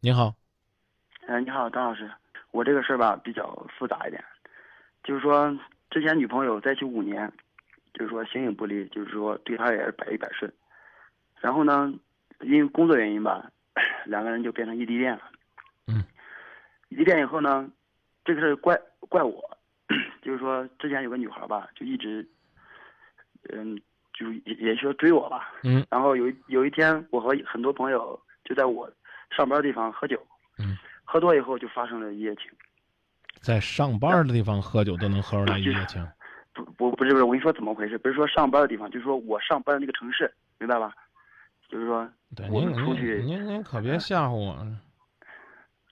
您好，嗯、你好，张老师，我这个事儿吧比较复杂一点，就是说之前女朋友在一起五年，就是说形影不离，就是说对她也是百依百顺，然后呢，因为工作原因吧，两个人就变成异地恋了。嗯，异地恋以后呢，这个事儿怪怪我，就是说之前有个女孩吧，就一直，嗯，就也也说追我吧，嗯。然后有一有一天，我和很多朋友就在我上班的地方喝酒，嗯，喝多以后就发生了一夜情。在上班的地方喝酒都能喝出来一夜情，不不不是不是，我跟你说怎么回事？不是说上班的地方，就是说我上班的那个城市，明白吧？就是说，对，我们出去您您可别吓唬我，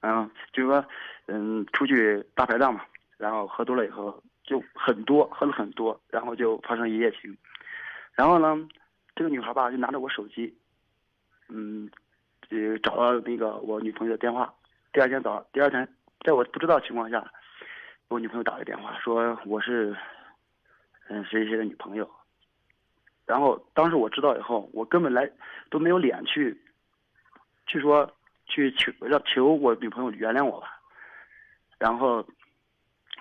嗯，就是说，嗯，出去大排档嘛，然后喝多了以后就很多，喝了很多，然后就发生一夜情。然后呢，这个女孩吧就拿着我手机，嗯，呃，找到那个我女朋友的电话。第二天早，第二天在我不知道情况下，我女朋友打个电话说我是，嗯，谁谁的女朋友。然后当时我知道以后，我根本来都没有脸去，去说去求让求我女朋友原谅我吧。然后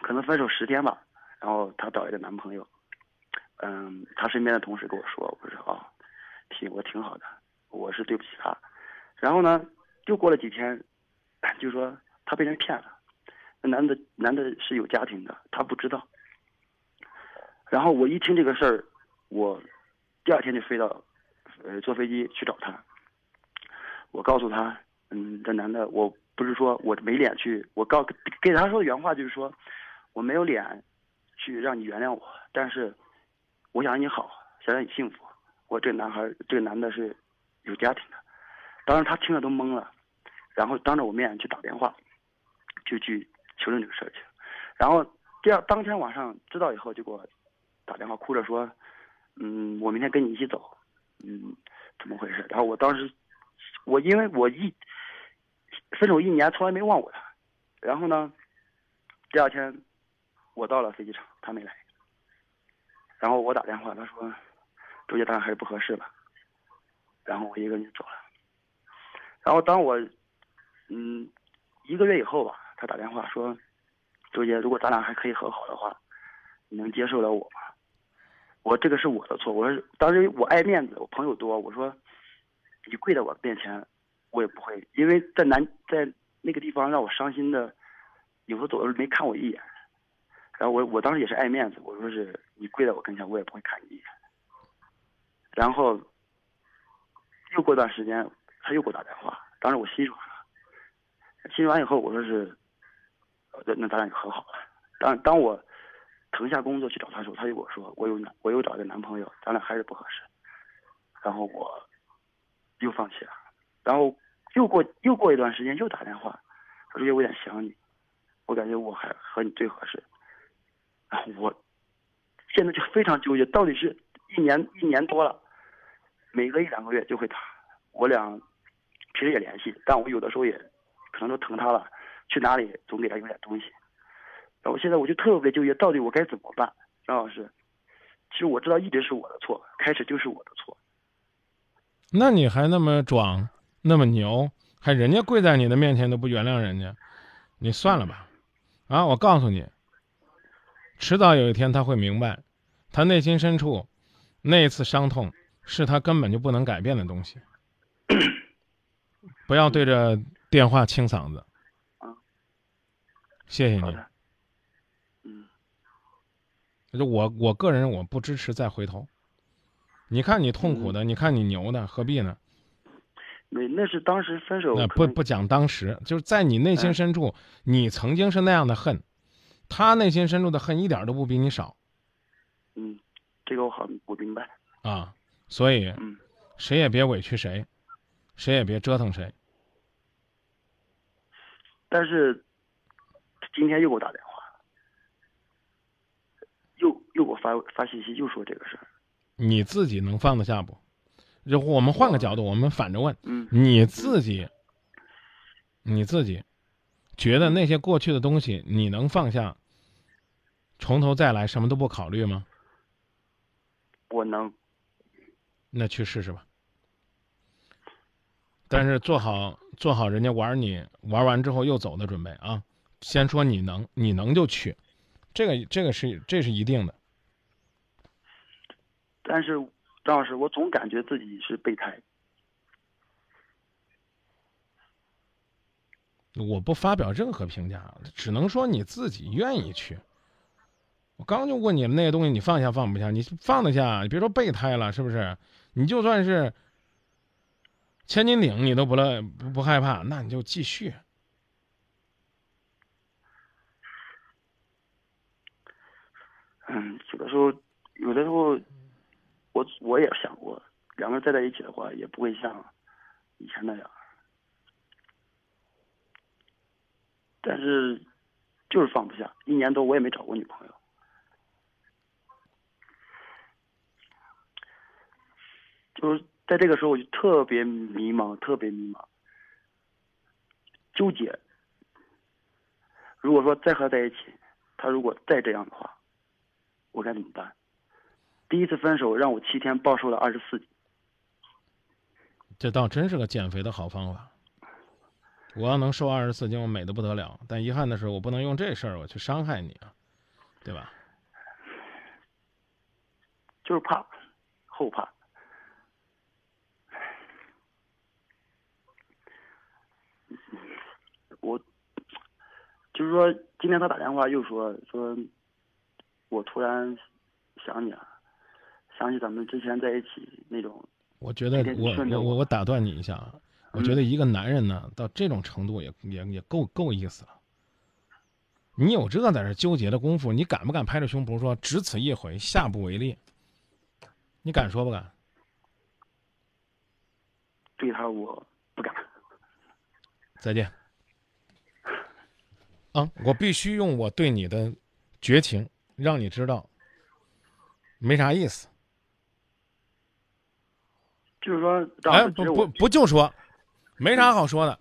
可能分手十天吧，然后她找一个男朋友，嗯，她身边的同事跟我说，我说啊，挺我挺好的，我是对不起她。然后呢，又过了几天，就说他被人骗了，那男的男的是有家庭的，他不知道。然后我一听这个事儿，我第二天就飞到，呃，坐飞机去找他。我告诉他，嗯，这男的，我不是说我没脸去，我告给他说的原话就是说，我没有脸去让你原谅我，但是我想让你好，想让你幸福。我这男孩，这个男的是有家庭的，当时他听了都懵了，然后当着我面去打电话，就去求证这个事情。然后第二当天晚上知道以后，就给我打电话，哭着说，嗯，我明天跟你一起走，嗯，怎么回事？然后我当时，我因为我一分手一年，从来没忘过他。然后呢，第二天我到了飞机场，他没来。然后我打电话，他说，周杰当然还是不合适吧。然后我一个人就走了。然后当我，嗯，一个月以后吧，他打电话说，周杰，如果咱俩还可以和好的话，你能接受了我吗？我这个是我的错，我说当时我爱面子，我朋友多，我说你跪在我面前，我也不会，因为在南在那个地方让我伤心的，有时候走的时候没看我一眼，然后我我当时也是爱面子，我说是你跪在我跟前，我也不会看你一眼。然后又过段时间，他又给我打电话，当时我心软了，心软以后我说是，那那咱俩就和好了。当当我腾下工作去找他的时候，他就跟我说我有男我有找一个男朋友，咱俩还是不合适。然后我又放弃了，然后又过又过一段时间又打电话，他说有点想你，我感觉我还和你最合适。然后我现在就非常纠结，到底是一年一年多了，每隔一两个月就会打，我俩平时也联系，但我有的时候也可能都疼他了，去哪里总给他有点东西。然后现在我就特别纠结，到底我该怎么办？张老师，其实我知道一直是我的错，开始就是我的错。那你还那么壮，那么牛，还人家跪在你的面前都不原谅人家，你算了吧，啊！我告诉你，迟早有一天他会明白，他内心深处那一次伤痛是他根本就不能改变的东西。不要对着电话清嗓子。啊，谢谢你。嗯就我我个人我不支持再回头。你看你痛苦的，你看你牛的，何必呢？没，那是当时分手那不不讲当时，就是在你内心嗯深处，你曾经是那样的恨，他内心深处的恨一点都不比你少嗯，这个我好我明白，啊。所以嗯谁也别委屈谁，谁也别折腾谁。但是今天又给我打电话，又又给我发发信息，又说这个事儿，你自己能放得下不？就我们换个角度，我们反着问，嗯你自己，你自己觉得那些过去的东西你能放下，从头再来，什么都不考虑吗？我能，那去试试吧。但是做好做好人家玩你玩完之后又走的准备啊！先说你能，你能就去，这个这个是这是一定的。但是张老师，我总感觉自己是备胎。我不发表任何评价，只能说你自己愿意去。我刚就问你们那些东西，你放下放不下？你放得下，你别说备胎了，是不是？你就算是千斤顶，你都不乐不不害怕，那你就继续。嗯，有的时候，有的时候，我我也想过，两个人再在一起的话，也不会像以前那样。但是，就是放不下。一年多，我也没找过女朋友。就是在这个时候，我就特别迷茫，特别迷茫，纠结。如果说再和他在一起，他如果再这样的话，我该怎么办？第一次分手让我七天暴瘦了二十四斤，这倒真是个减肥的好方法。我要能瘦二十四斤，我美的不得了。但遗憾的是，我不能用这事儿我去伤害你啊，对吧？就是怕，后怕。我就是说，今天他打电话又说说，我突然想你了，想起咱们之前在一起那种。我觉得我我我我打断你一下啊。我觉得一个男人呢，到这种程度也也也够够意思了。你有这在这纠结的功夫，你敢不敢拍着胸脯说只此一回，下不为例？你敢说不敢？对他我不敢。再见。啊，我必须用我对你的绝情，让你知道没啥意思。就是说，哎，不不不，就说。没啥好说的，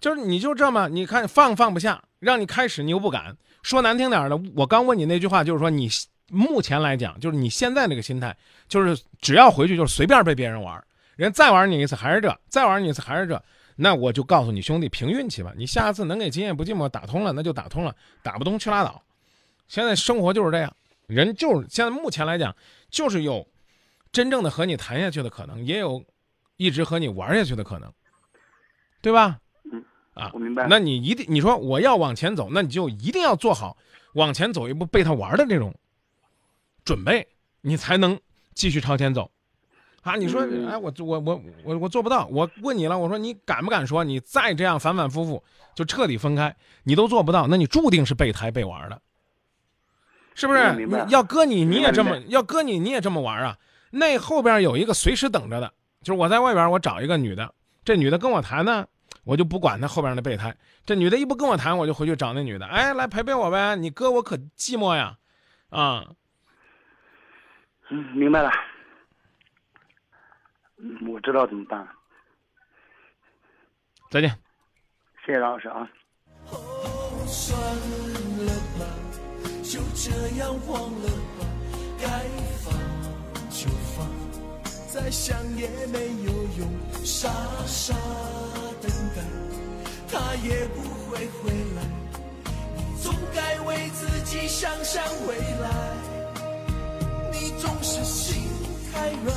就是你就这么，你看放放不下，让你开始你又不敢说难听点的。我刚问你那句话，就是说你目前来讲，就是你现在这个心态，就是只要回去就是随便被别人玩，人再玩你一次还是这，再玩你一次还是这，那我就告诉你兄弟，凭运气吧。你下次能给今夜不寂寞打通了，那就打通了；打不通去拉倒。现在生活就是这样，人就是现在目前来讲，就是有真正的和你谈下去的可能，也有。一直和你玩下去的可能，对吧？嗯，啊，我明白。那你一定，你说我要往前走，那你就一定要做好往前走一步被他玩的这种准备，你才能继续朝前走。啊，你说，哎，我我我我我做不到。我问你了，我说你敢不敢说，你再这样反反复复就彻底分开，你都做不到，那你注定是备胎被玩的，是不是？要搁你你也这么，要搁你你也这么玩啊？那后边有一个随时等着的。就是我在外边，我找一个女的，这女的跟我谈呢，我就不管她后边的备胎。这女的一不跟我谈，我就回去找那女的，哎，来陪陪我呗。你哥我可寂寞呀，啊。嗯，明白了。嗯，我知道怎么办。再见。谢谢张老师啊。就这样忘了吧，该放就放。再想也没有用，傻傻等待，他也不会回来。你总该为自己想想未来。你总是心太软，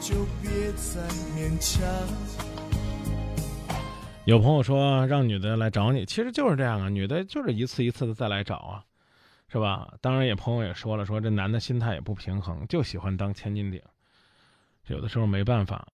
就别再勉强。有朋友说让女的来找你，其实就是这样啊，女的就是一次一次的再来找啊，是吧？当然也朋友也说了，说这男的心态也不平衡，就喜欢当千斤顶，有的时候没办法。